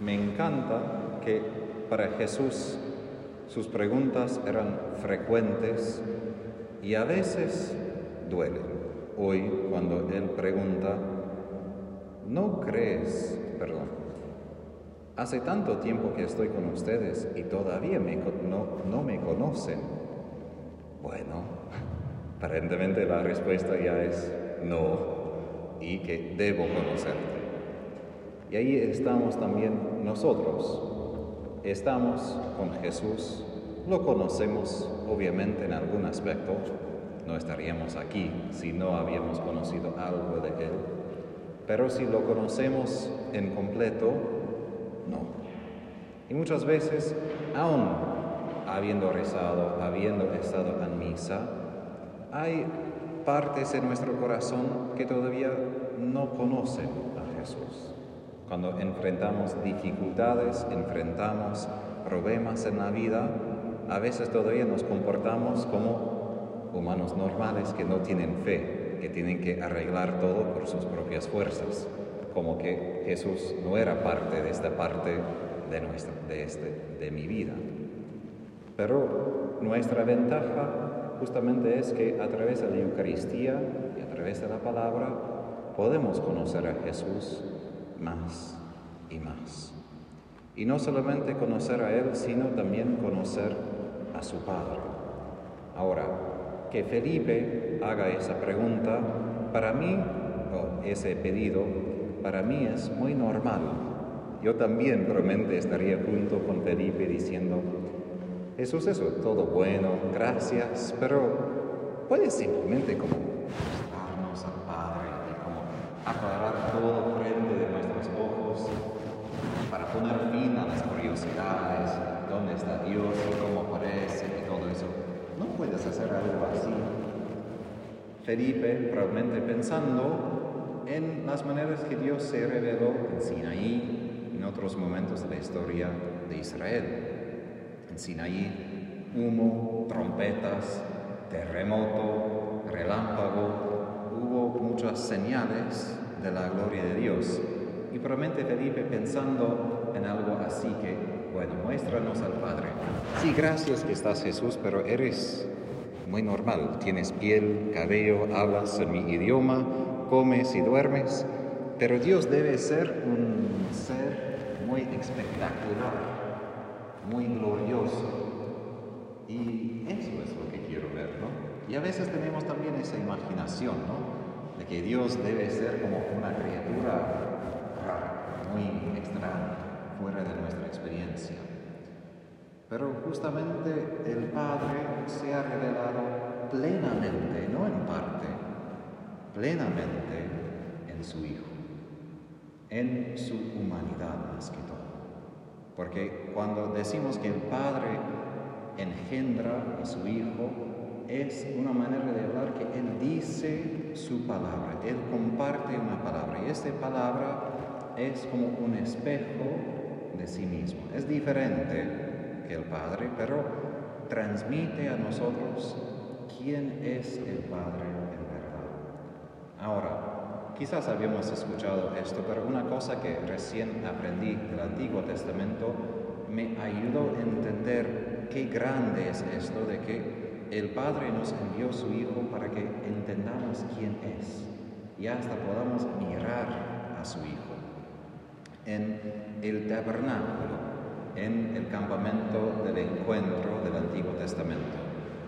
Me encanta que para Jesús sus preguntas eran frecuentes y a veces duelen. Hoy cuando Él pregunta, ¿no crees, perdón, hace tanto tiempo que estoy con ustedes y todavía no, no me conocen? Bueno, aparentemente la respuesta ya es no y que debo conocerte. Y ahí estamos también nosotros. Estamos con Jesús, lo conocemos obviamente en algún aspecto, no estaríamos aquí si no habíamos conocido algo de Él, pero si lo conocemos en completo, no. Y muchas veces, aún habiendo rezado, habiendo estado en misa, hay partes en nuestro corazón que todavía no conocen a Jesús. Cuando enfrentamos dificultades, enfrentamos problemas en la vida, a veces todavía nos comportamos como humanos normales que no tienen fe, que tienen que arreglar todo por sus propias fuerzas, como que Jesús no era parte de esta parte de, nuestra, de, este, de mi vida. Pero nuestra ventaja justamente es que a través de la Eucaristía y a través de la palabra podemos conocer a Jesús más y más. Y no solamente conocer a Él, sino también conocer a su Padre. Ahora, que Felipe haga esa pregunta, para mí, o ese pedido, para mí es muy normal. Yo también probablemente estaría junto con Felipe diciendo, Jesús, eso todo bueno, gracias, pero puedes simplemente como mostrarnos al Padre y como aclarar todo frente de nuestros ojos para poner fin a las curiosidades, dónde está Dios y cómo aparece y todo eso. No puedes algo así. Felipe, probablemente pensando en las maneras que Dios se reveló en Sinaí, en otros momentos de la historia de Israel. En Sinaí, humo, trompetas, terremoto, relámpago, hubo muchas señales de la gloria de Dios. Y probablemente Felipe pensando en algo así que, bueno, muéstranos al Padre. Sí, gracias que estás Jesús, pero eres muy normal. Tienes piel, cabello, hablas en mi idioma, comes y duermes. Pero Dios debe ser un ser muy espectacular muy glorioso. Y eso es lo que quiero ver, ¿no? Y a veces tenemos también esa imaginación, ¿no? De que Dios debe ser como una criatura rara, muy extraña, fuera de nuestra experiencia. Pero justamente el Padre se ha revelado plenamente, no en parte, plenamente en su Hijo, en su humanidad más que todo. Porque cuando decimos que el Padre engendra a su Hijo, es una manera de hablar que Él dice su palabra, Él comparte una palabra. Y esta palabra es como un espejo de sí mismo. Es diferente el Padre, pero transmite a nosotros quién es el Padre en verdad. Ahora, Quizás habíamos escuchado esto, pero una cosa que recién aprendí del Antiguo Testamento me ayudó a entender qué grande es esto de que el Padre nos envió su Hijo para que entendamos quién es y hasta podamos mirar a su Hijo. En el tabernáculo, en el campamento del encuentro del Antiguo Testamento,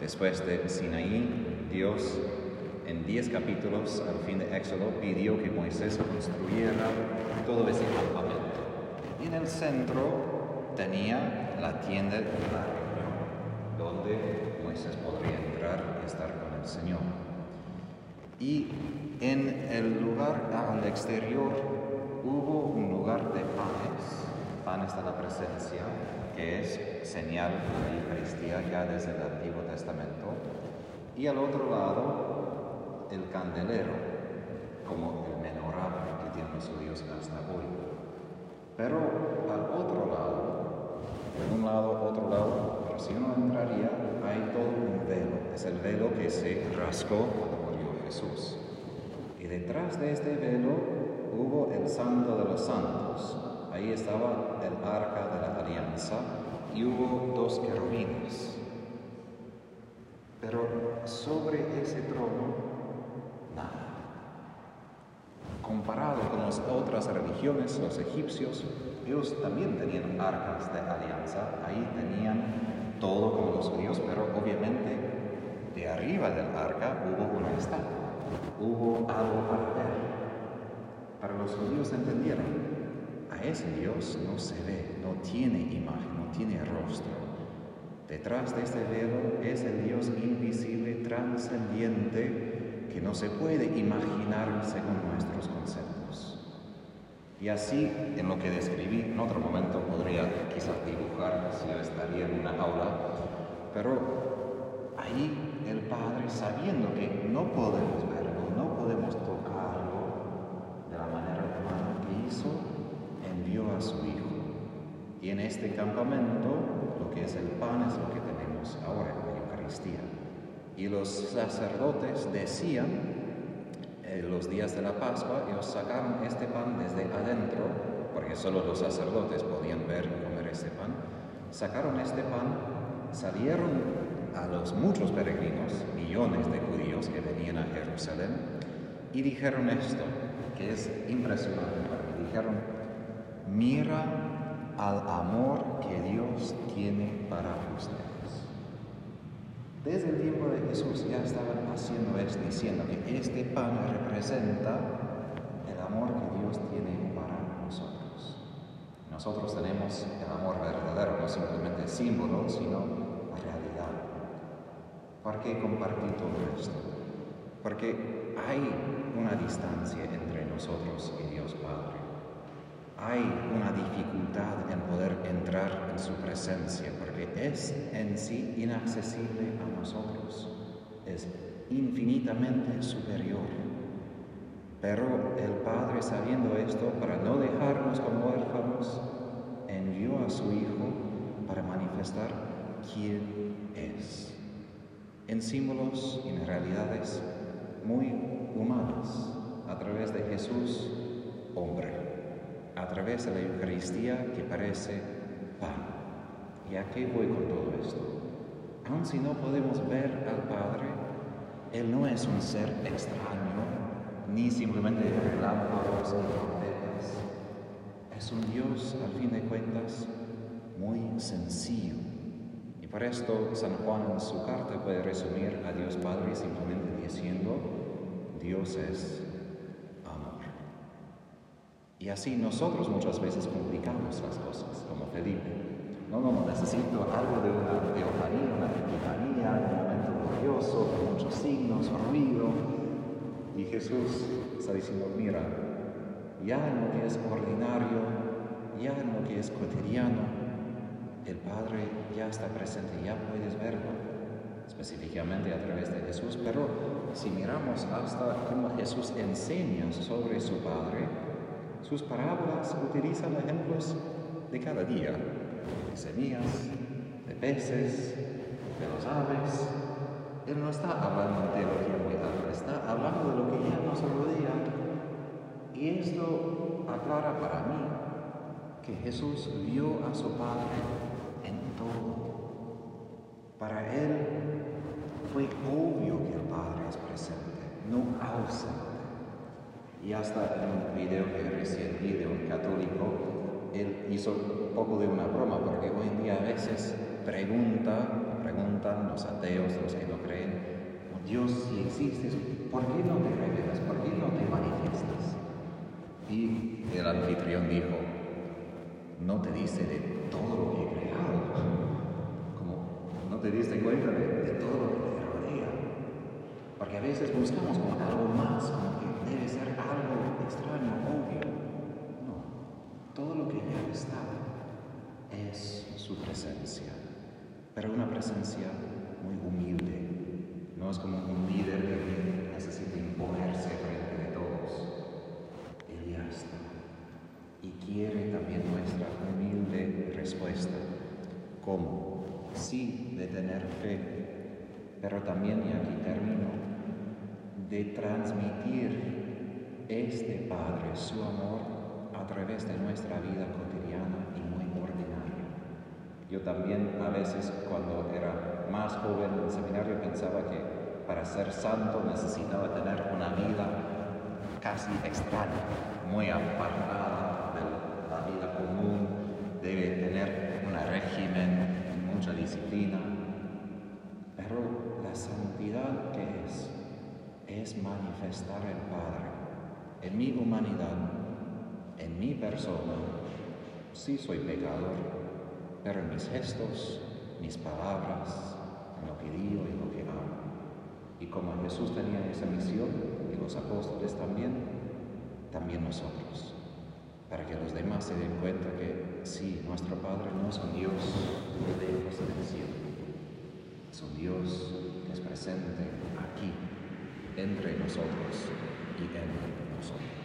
después de Sinaí, Dios en diez capítulos al fin de Éxodo pidió que Moisés construyera todo ese campamento. Y en el centro tenía la tienda de la reunión, donde Moisés podría entrar y estar con el Señor. Y en el lugar al exterior hubo un lugar de panes, panes de la presencia, que es señal de la Eucaristía ya desde el Antiguo Testamento. Y al otro lado el candelero como el menorá que tiene nuestro Dios hasta hoy. Pero al otro lado, de un lado, otro lado, pero si uno entraría, hay todo un velo. Es el velo que se rascó cuando murió Jesús. Y detrás de este velo hubo el santo de los santos, ahí estaba el arca de la alianza y hubo dos querubines. Pero sobre ese trono, nada. Comparado con las otras religiones, los egipcios, ellos también tenían arcas de alianza, ahí tenían todo como los judíos, pero obviamente de arriba del arca hubo una estatua, hubo algo para ver. Para los judíos entendieron, a ese Dios no se ve, no tiene imagen, no tiene rostro. Detrás de este velo es el Dios invisible, trascendiente, que no se puede imaginar según nuestros conceptos. Y así, en lo que describí, en otro momento podría quizás dibujar si yo estaría en una aula, pero ahí el Padre, sabiendo que no podemos verlo, no podemos tocarlo de la manera humana que hizo, envió su Hijo. Y en este campamento lo que es el pan es lo que tenemos ahora en la Eucaristía. Y los sacerdotes decían, eh, los días de la Pascua, ellos sacaron este pan desde adentro, porque solo los sacerdotes podían ver y comer este pan, sacaron este pan, salieron a los muchos peregrinos, millones de judíos que venían a Jerusalén, y dijeron esto, que es impresionante para mí, dijeron, mira al amor que Dios tiene para ustedes. Desde el tiempo de Jesús ya estaban haciendo esto, diciendo que este pan representa el amor que Dios tiene para nosotros. Nosotros tenemos el amor verdadero, no simplemente símbolo, sino realidad. ¿Por qué compartir todo esto? Porque hay una distancia entre nosotros y Dios Padre hay una dificultad en poder entrar en su presencia, porque es en sí inaccesible a nosotros, es infinitamente superior. Pero el Padre, sabiendo esto, para no dejarnos como huérfanos, envió a su Hijo para manifestar quién es, en símbolos y en realidades muy humanas, a través de Jesús, hombre a través de la Eucaristía que parece pan. ¿Y a qué voy con todo esto? Aun si no podemos ver al Padre, Él no es un ser extraño, ni simplemente relámpagos y trompetas. Es un Dios, al fin de cuentas, muy sencillo. Y por esto San Juan en su carta puede resumir a Dios Padre simplemente diciendo, Dios es y así nosotros muchas veces complicamos las cosas, como Felipe. No, no, necesito algo de una teofanía, una epifanía, un momento glorioso, con muchos signos, ruido. Y Jesús está diciendo, mira, ya en lo que es ordinario, ya en lo que es cotidiano, el Padre ya está presente, ya puedes verlo, específicamente a través de Jesús, pero si miramos hasta cómo Jesús enseña sobre su Padre, sus parábolas utilizan ejemplos de cada día, de semillas, de peces, de los aves. Él no está hablando de teología muy alta, está hablando de lo que ya nos rodea. Y esto aclara para mí que Jesús vio a su Padre en todo. Para él fue obvio que el Padre es presente, no ausente. Y hasta en un video que recién vi de un católico, él hizo un poco de una broma, porque hoy en día a veces pregunta, preguntan los ateos, los que no creen, Dios, si existes, ¿por qué no te revelas? ¿Por qué no te manifiestas? Y el anfitrión dijo, no te dice de todo lo que he creado, como no te diste cuenta de, de todo lo que te rodea. Porque a veces buscamos algo más, debe ser algo extraño, obvio. No, todo lo que ya está es su presencia, pero una presencia muy humilde. No es como un líder que necesita imponerse frente de todos. Él ya está y quiere también nuestra humilde respuesta. ¿Cómo? Sí, de tener fe, pero también, y aquí termino, de transmitir este Padre su amor a través de nuestra vida cotidiana y muy ordinaria. Yo también a veces cuando era más joven en el seminario pensaba que para ser santo necesitaba tener una vida casi extraña, muy apartada de la vida común, debe tener un régimen, mucha disciplina. Pero la santidad que es, es manifestar el Padre en mi humanidad, en mi persona. Sí soy pecador, pero en mis gestos, mis palabras, en lo que digo y lo que hago. Y como Jesús tenía esa misión, y los apóstoles también, también nosotros, para que los demás se den cuenta que sí, nuestro Padre no es un Dios de lejos del cielo, es un Dios que es presente aquí, entre nosotros y en nosotros.